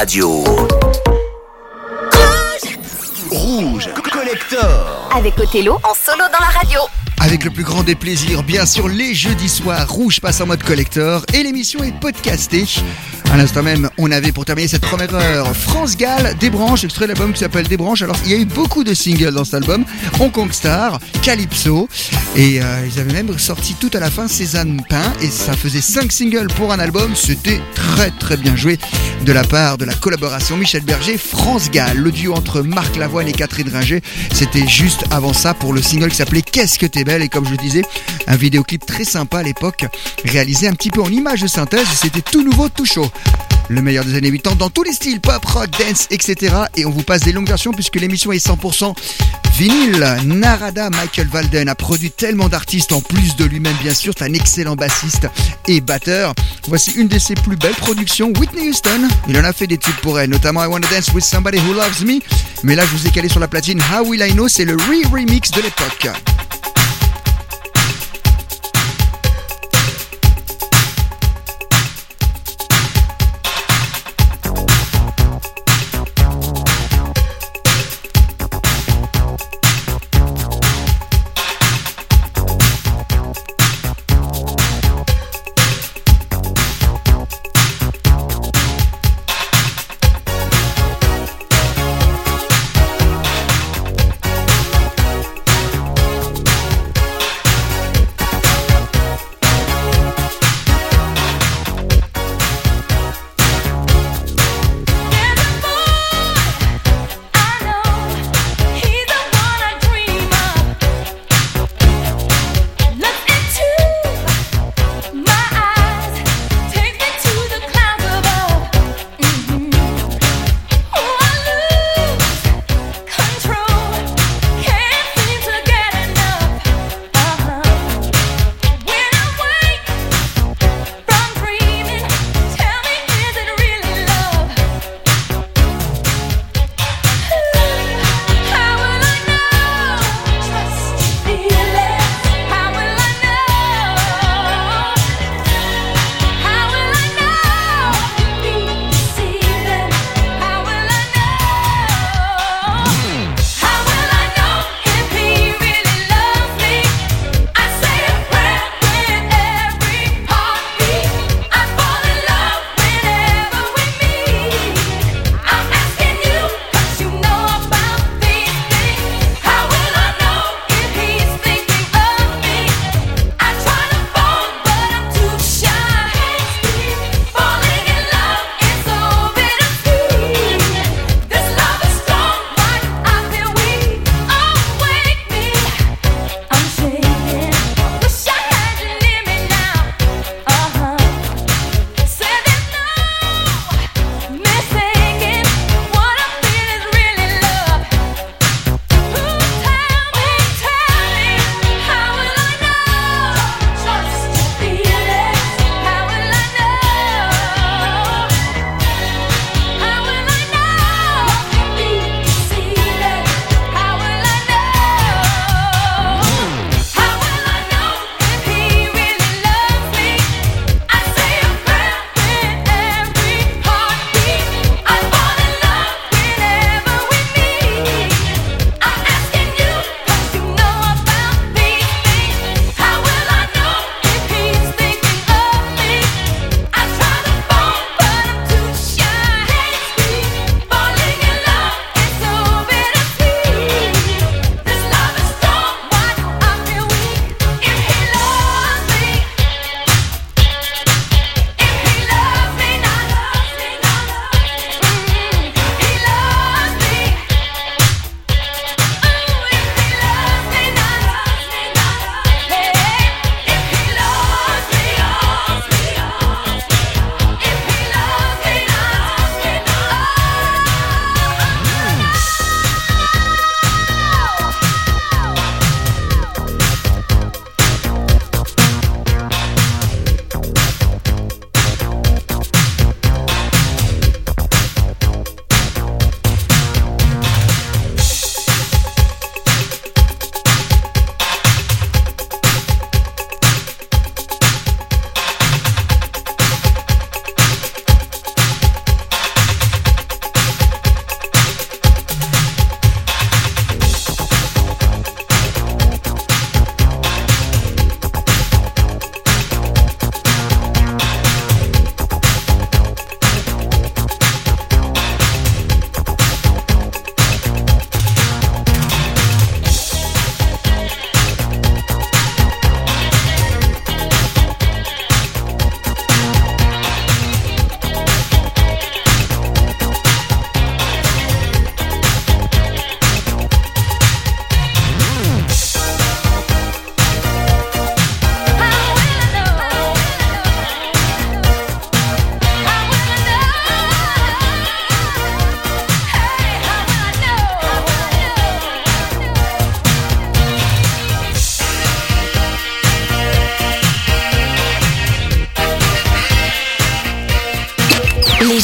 radio. Rouge Collector. Avec Othello en solo dans la radio. Avec le plus grand des plaisirs, bien sûr, les jeudis soirs, Rouge passe en mode collector et l'émission est podcastée. À l'instant même, on avait pour terminer cette première heure France Gall, Des Branches, extrait de l'album qui s'appelle Des Branches. Alors, il y a eu beaucoup de singles dans cet album Hong Kong Star, Calypso, et euh, ils avaient même sorti tout à la fin Cézanne Pain, et ça faisait 5 singles pour un album. C'était très très bien joué de la part de la collaboration Michel Berger, France Gall, le duo entre Marc Lavoine et Catherine Ringer. C'était juste avant ça pour le single qui s'appelait Qu'est-ce que t'es et comme je disais, un vidéoclip très sympa à l'époque, réalisé un petit peu en image de synthèse, c'était tout nouveau, tout chaud. Le meilleur des années 80 dans tous les styles, pop, rock, dance, etc. Et on vous passe des longues versions puisque l'émission est 100% vinyle. Narada Michael Walden a produit tellement d'artistes en plus de lui-même bien sûr, c'est un excellent bassiste et batteur. Voici une de ses plus belles productions, Whitney Houston. Il en a fait des tubes pour elle, notamment I Wanna Dance With Somebody Who Loves Me. Mais là je vous ai calé sur la platine How Will I Know, c'est le re-remix de l'époque.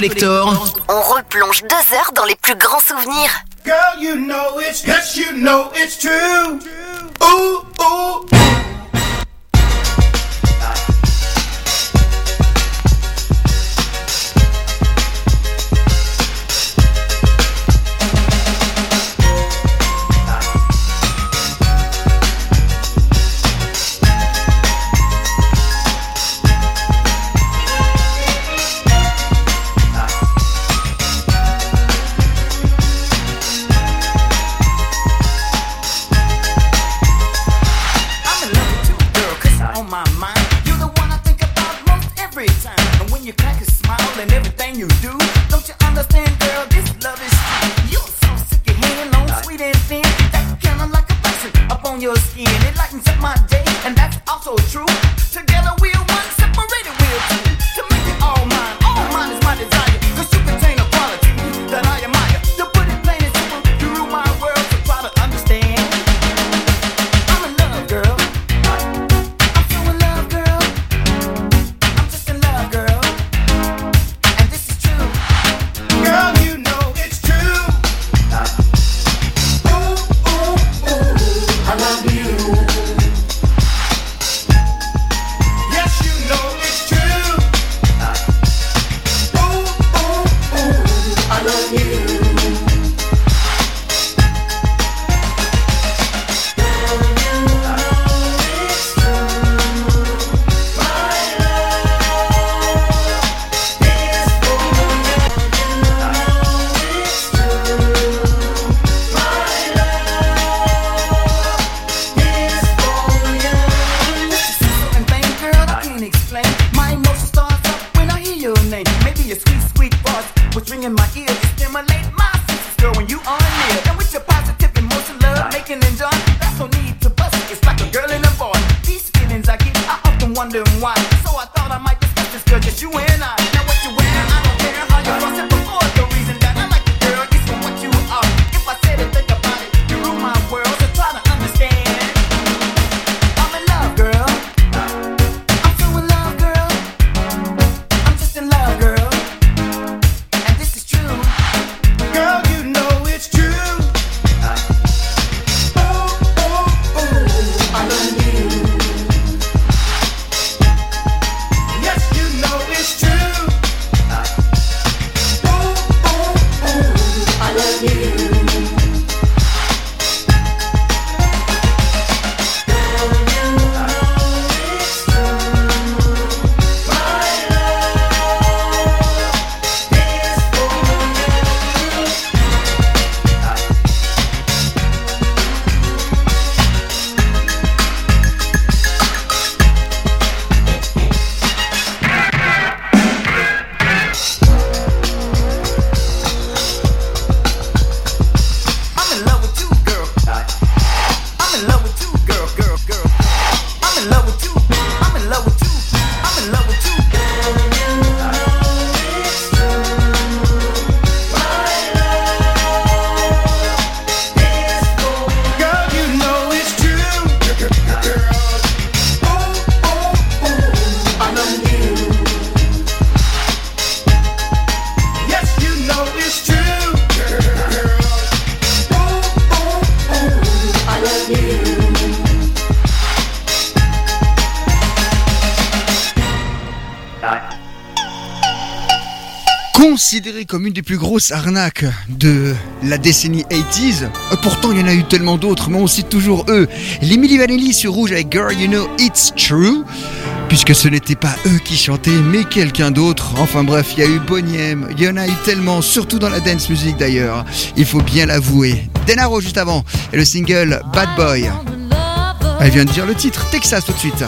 On replonge deux heures dans les plus grands souvenirs. Girl, you know it's, yes, you know it's true. Ooh, ooh. Considéré comme une des plus grosses arnaques de la décennie 80s. Euh, pourtant, il y en a eu tellement d'autres, mais on cite toujours eux. Les Milli Vanilli sur Rouge avec Girl You Know It's True. Puisque ce n'était pas eux qui chantaient, mais quelqu'un d'autre. Enfin bref, il y a eu Boniem, il y en a eu tellement, surtout dans la dance music d'ailleurs. Il faut bien l'avouer. Denaro juste avant, et le single Bad Boy. Elle vient de dire le titre, Texas tout de suite.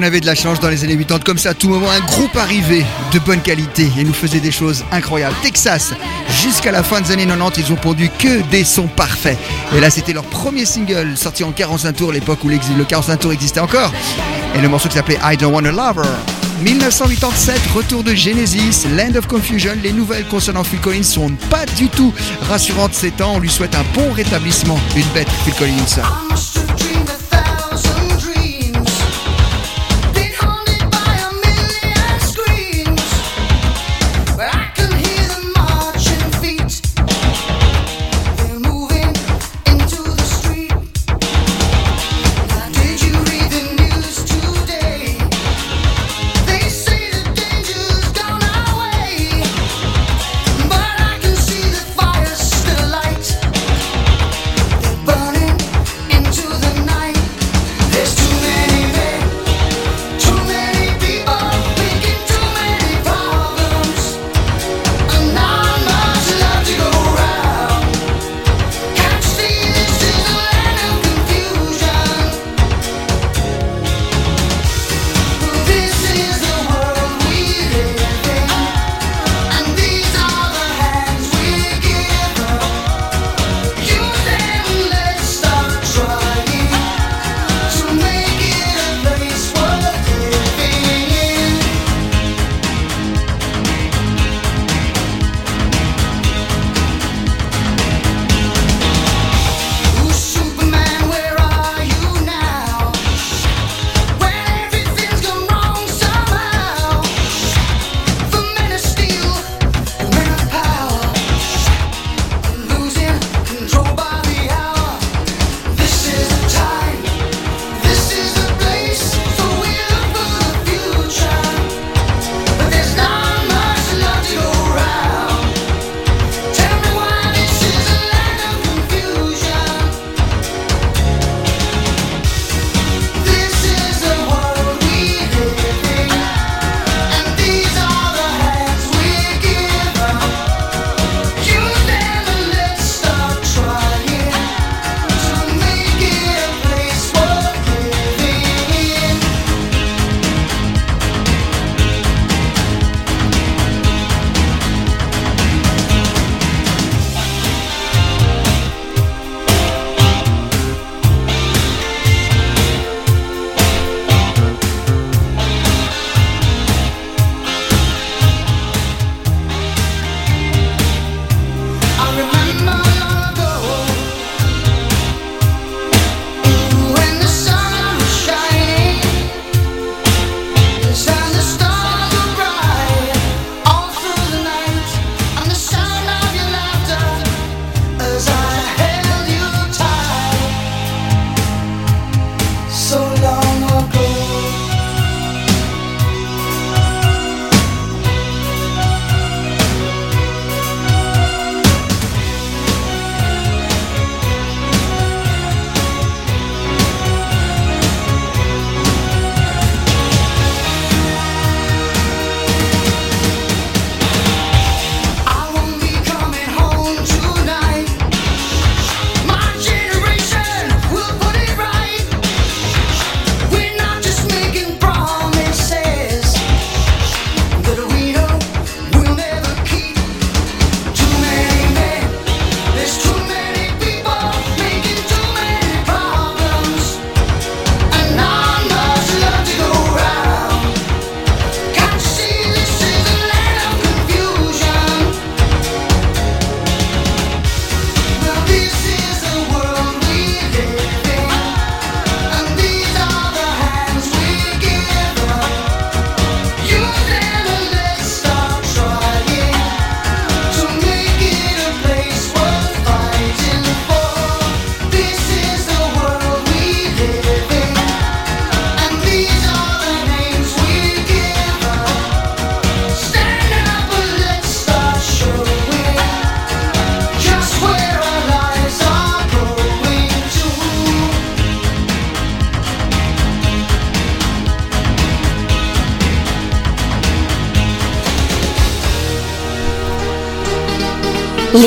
On avait de la chance dans les années 80, comme ça, à tout moment, un groupe arrivait de bonne qualité et nous faisait des choses incroyables. Texas, jusqu'à la fin des années 90, ils ont pondu que des sons parfaits. Et là, c'était leur premier single sorti en 45 tours, l'époque où le 45 tours existait encore. Et le morceau qui s'appelait I Don't Want a Lover. 1987, retour de Genesis, Land of Confusion. Les nouvelles concernant Phil Collins sont pas du tout rassurantes ces temps. On lui souhaite un bon rétablissement. Une bête, Phil Collins.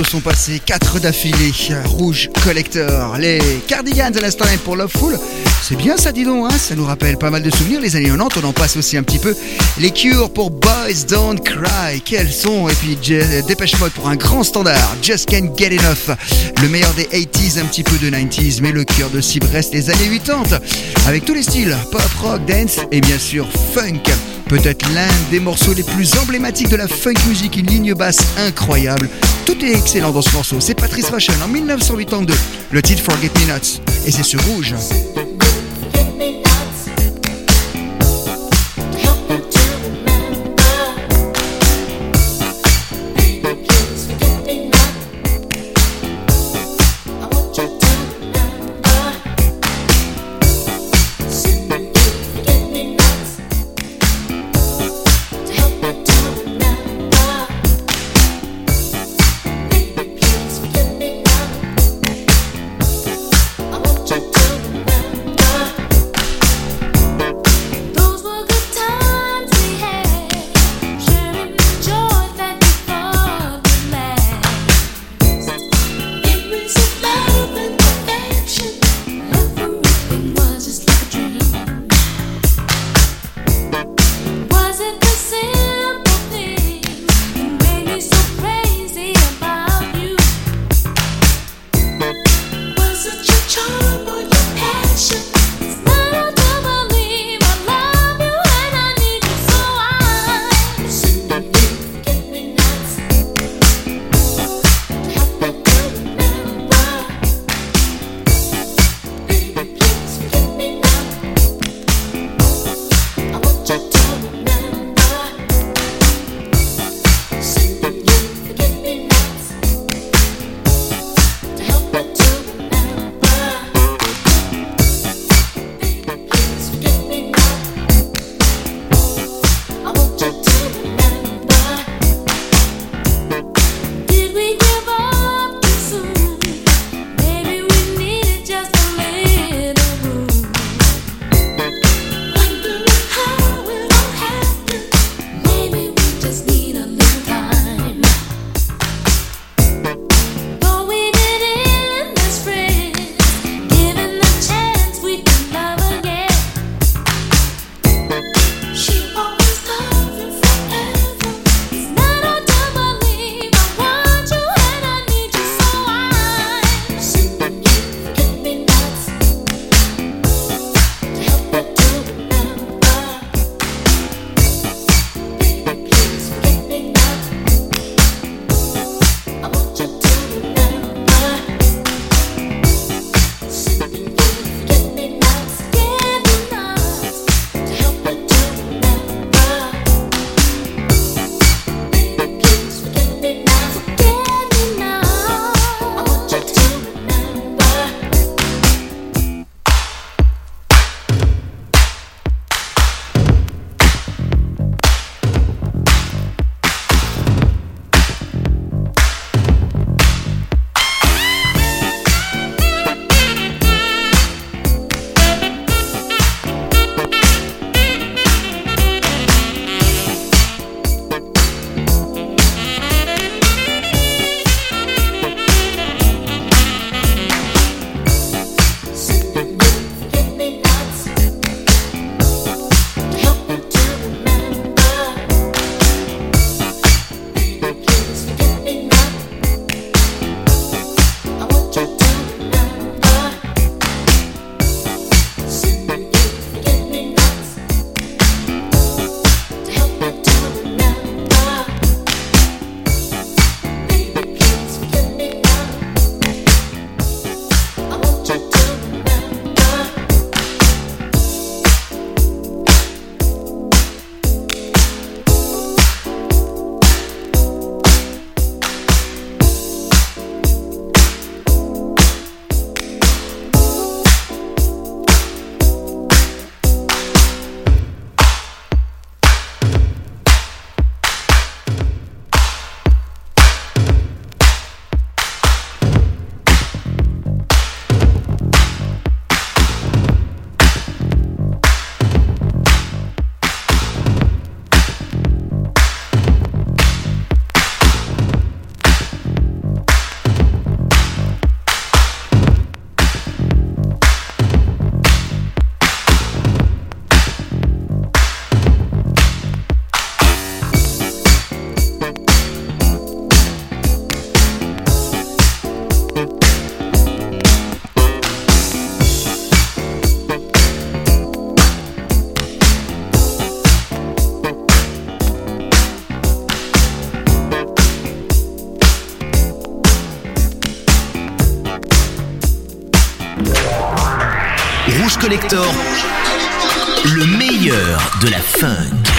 Sont passés, 4 d'affilée. Rouge Collector, les Cardigans à l'instant pour Loveful. C'est bien ça, dis donc, hein ça nous rappelle pas mal de souvenirs. Les années 90, on en passe aussi un petit peu. Les Cures pour Boys Don't Cry, quels sont? Et puis Dépêche Mode pour un grand standard, Just Can't Get Enough. Le meilleur des 80s, un petit peu de 90s, mais le cœur de cible reste les années 80. Avec tous les styles, pop, rock, dance et bien sûr funk. Peut-être l'un des morceaux les plus emblématiques de la funk music, une ligne basse incroyable. Tout est excellent dans ce morceau. C'est Patrice Fashion en 1982. Le titre Forget Me Nuts. Et c'est sur rouge. Le meilleur de la funk.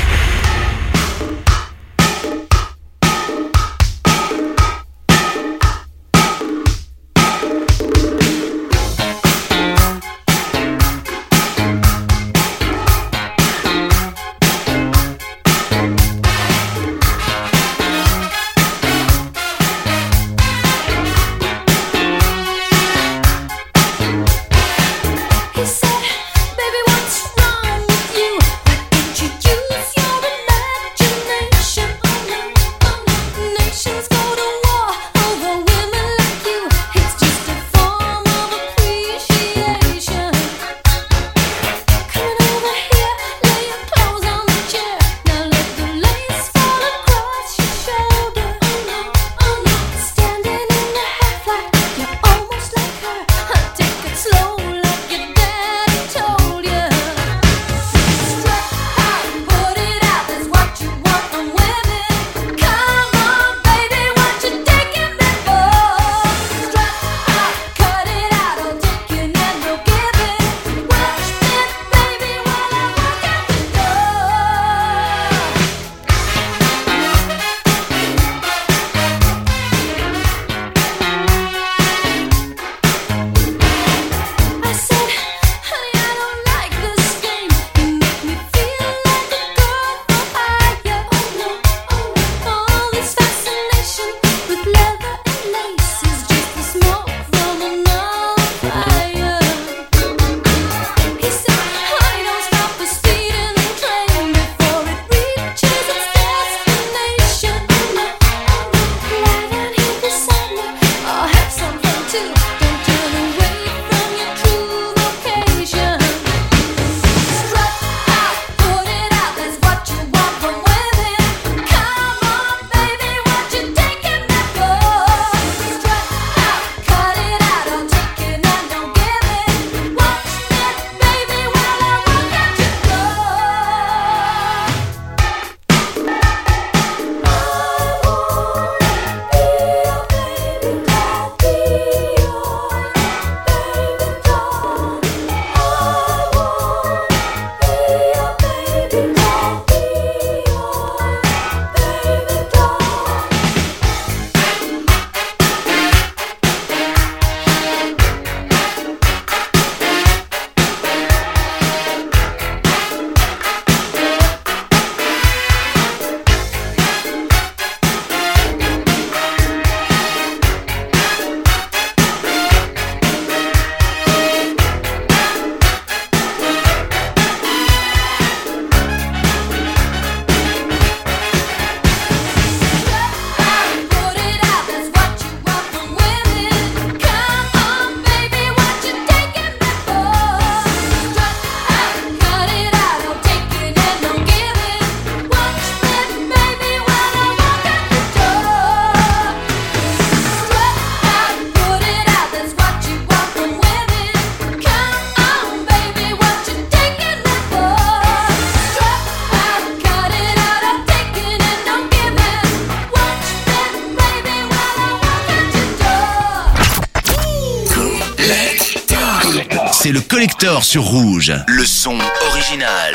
Victor sur Rouge, le son original.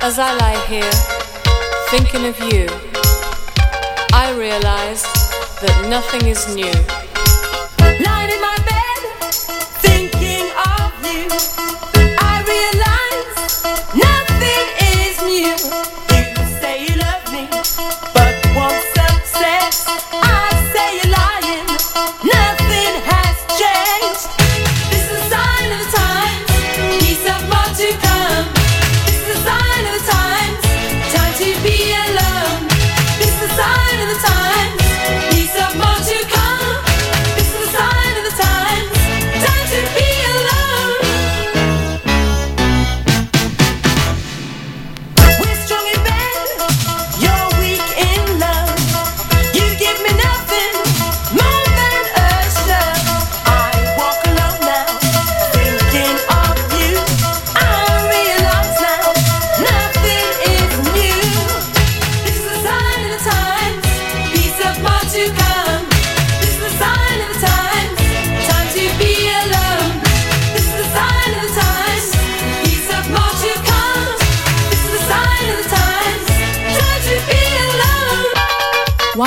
As I lie here, thinking of you, I realize that nothing is new.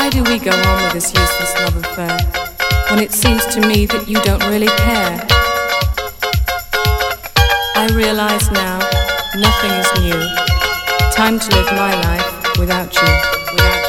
Why do we go on with this useless love affair when it seems to me that you don't really care? I realize now nothing is new. Time to live my life without you, without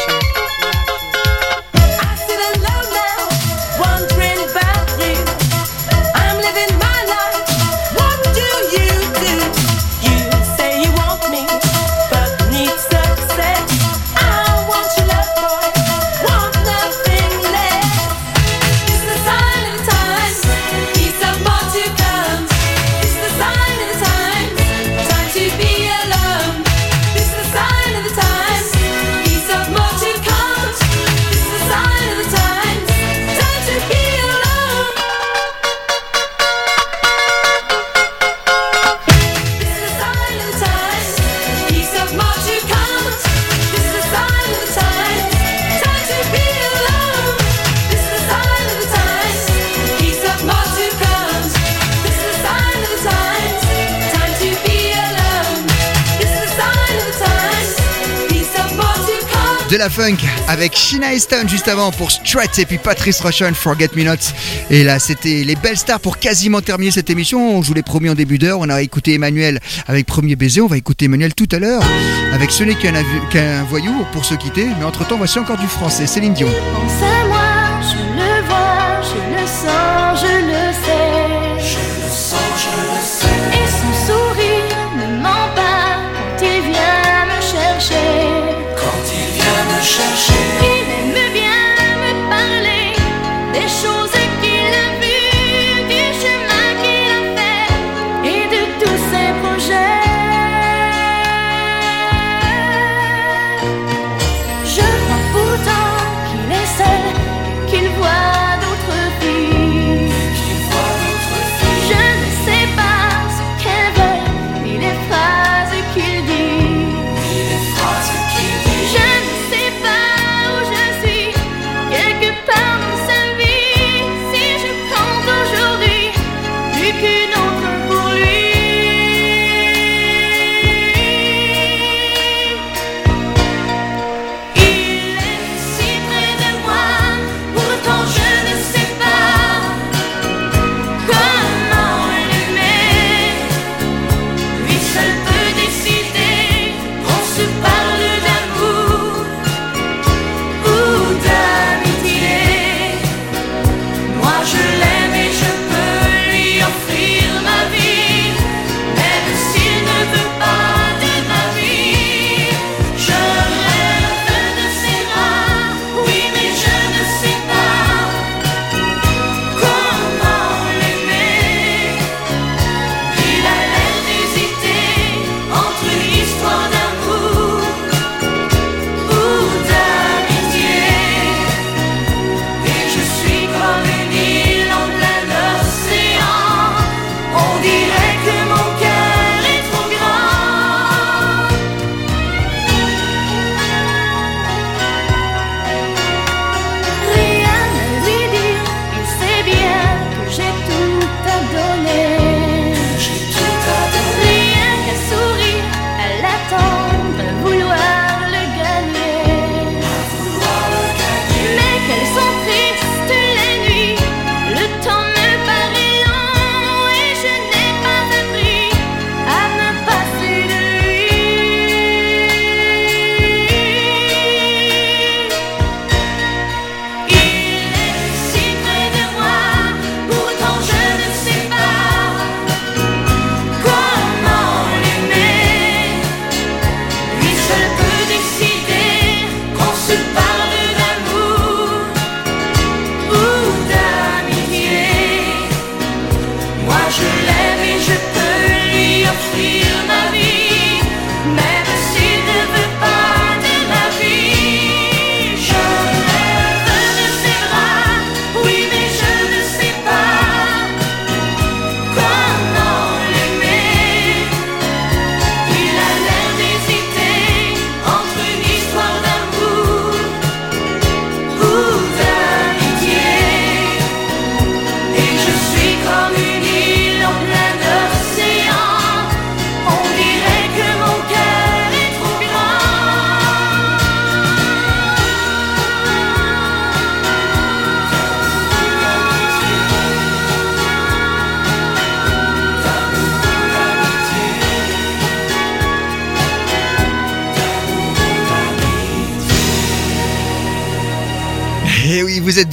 De la funk avec Sheena Easton juste avant pour Strat et puis Patrice Rushen Forget Me Not. Et là, c'était les belles stars pour quasiment terminer cette émission. Je vous l'ai promis en début d'heure. On a écouté Emmanuel avec Premier Baiser. On va écouter Emmanuel tout à l'heure avec Ce n'est qu'un voyou pour se quitter. Mais entre temps, voici encore du français. Céline Dion.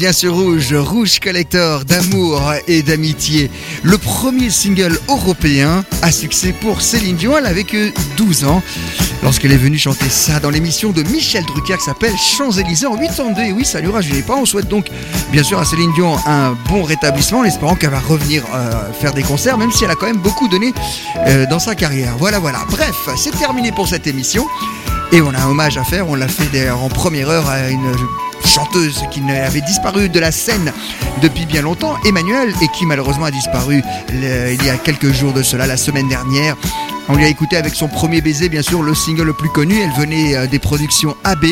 Bien sur Rouge, Rouge Collector d'amour et d'amitié. Le premier single européen à succès pour Céline Dion, elle avait que 12 ans. Lorsqu'elle est venue chanter ça dans l'émission de Michel Drucker qui s'appelle Champs-Élysées en 82. Et oui, ça lui rajeunit pas. On souhaite donc, bien sûr, à Céline Dion un bon rétablissement en espérant qu'elle va revenir euh, faire des concerts, même si elle a quand même beaucoup donné euh, dans sa carrière. Voilà, voilà. Bref, c'est terminé pour cette émission. Et on a un hommage à faire, on l'a fait en première heure à une chanteuse qui avait disparu de la scène depuis bien longtemps, Emmanuel, et qui malheureusement a disparu il y a quelques jours de cela, la semaine dernière. On lui a écouté avec son premier baiser, bien sûr, le single le plus connu. Elle venait euh, des productions AB.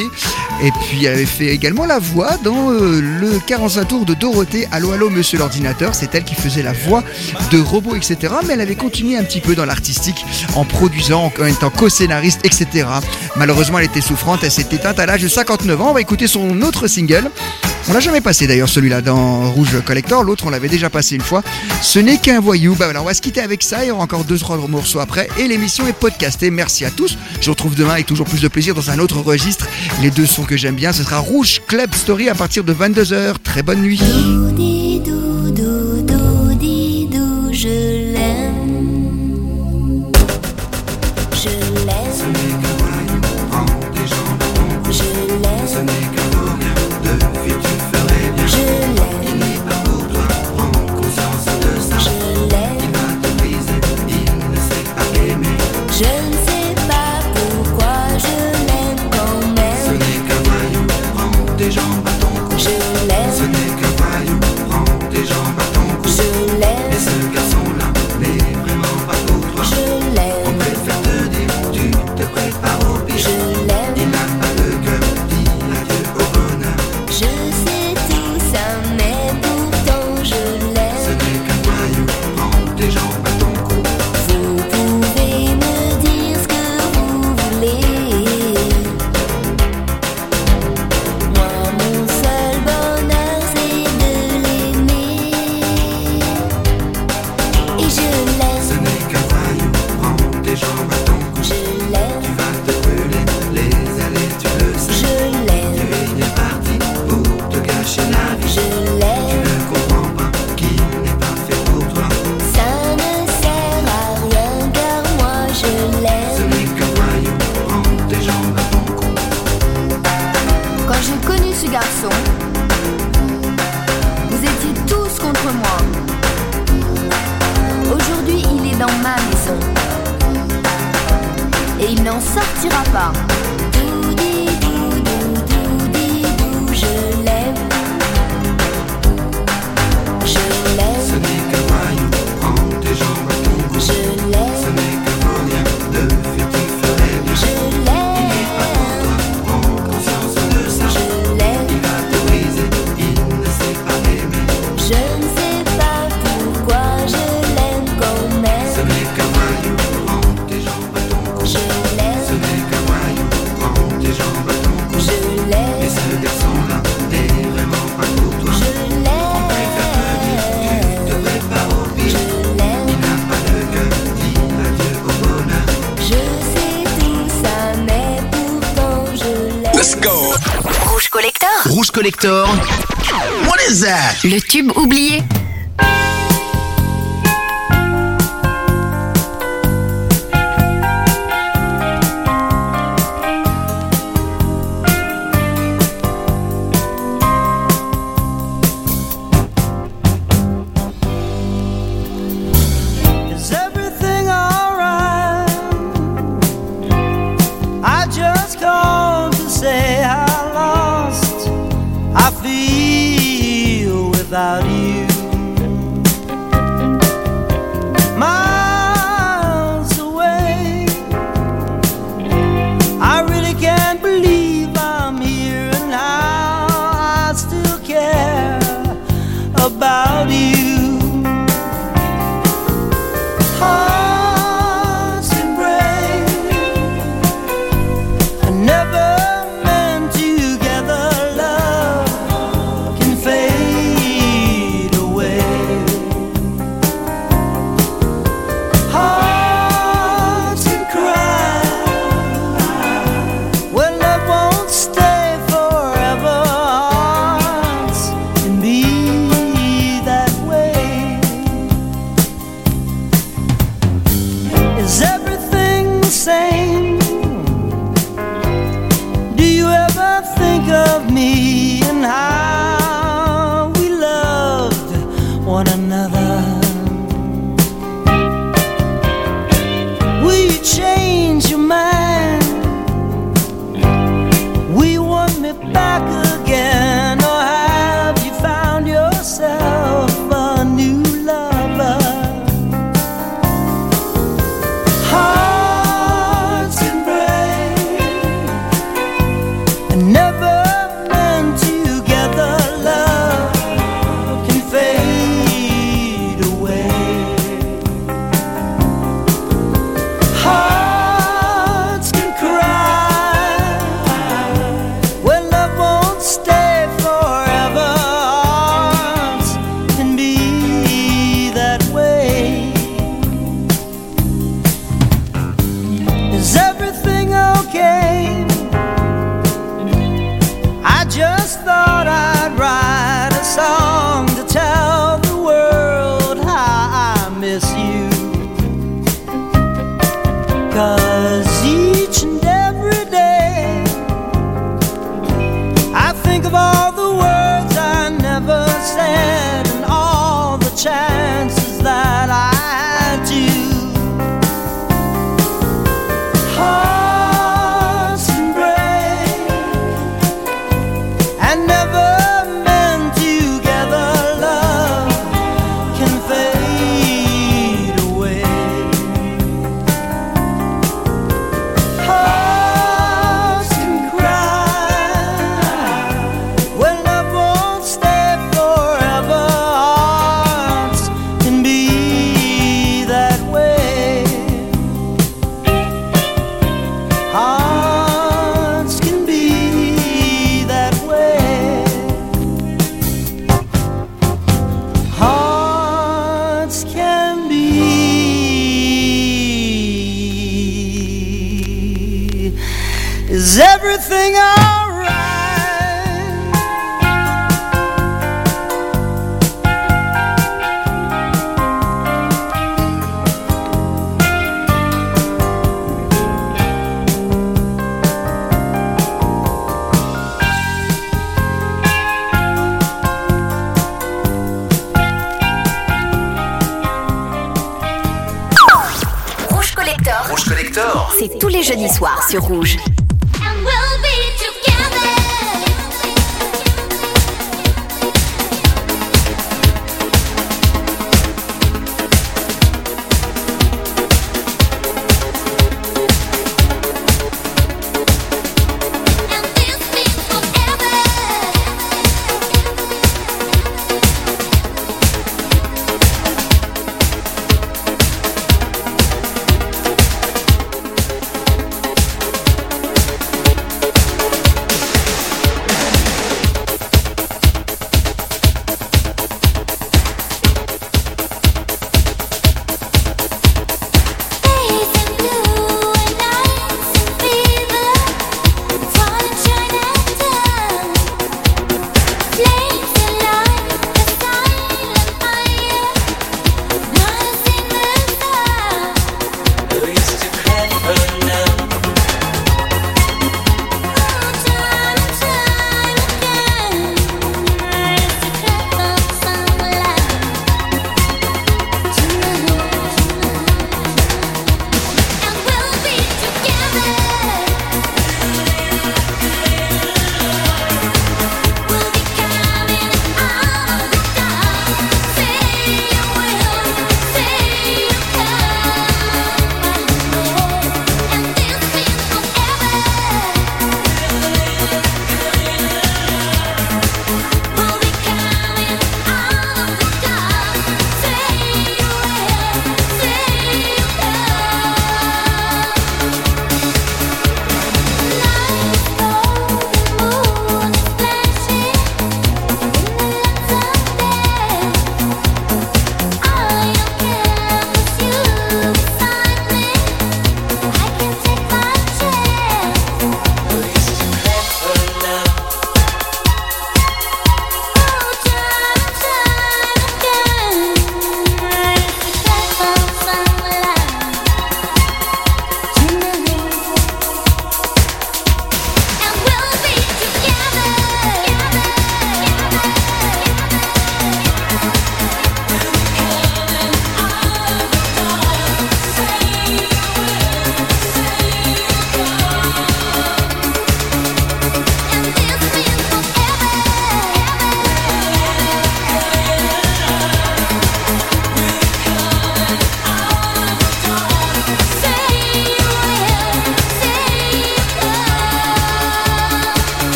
Et puis elle avait fait également la voix dans euh, le 45 tours de Dorothée. Allô, allô, monsieur l'ordinateur. C'est elle qui faisait la voix de robots, etc. Mais elle avait continué un petit peu dans l'artistique en produisant, en étant co-scénariste, etc. Malheureusement, elle était souffrante. Elle s'est éteinte à l'âge de 59 ans. On va écouter son autre single. On l'a jamais passé d'ailleurs celui-là dans Rouge Collector, l'autre on l'avait déjà passé une fois. Ce n'est qu'un voyou. Bah voilà, on va se quitter avec ça, il y aura encore deux trois morceaux après et l'émission est podcastée. Merci à tous. Je vous retrouve demain avec toujours plus de plaisir dans un autre registre. Les deux sons que j'aime bien, ce sera Rouge Club Story à partir de 22h. Très bonne nuit. Le tube oublié. Rouge Collector. C'est tous les jeudis soirs sur Rouge.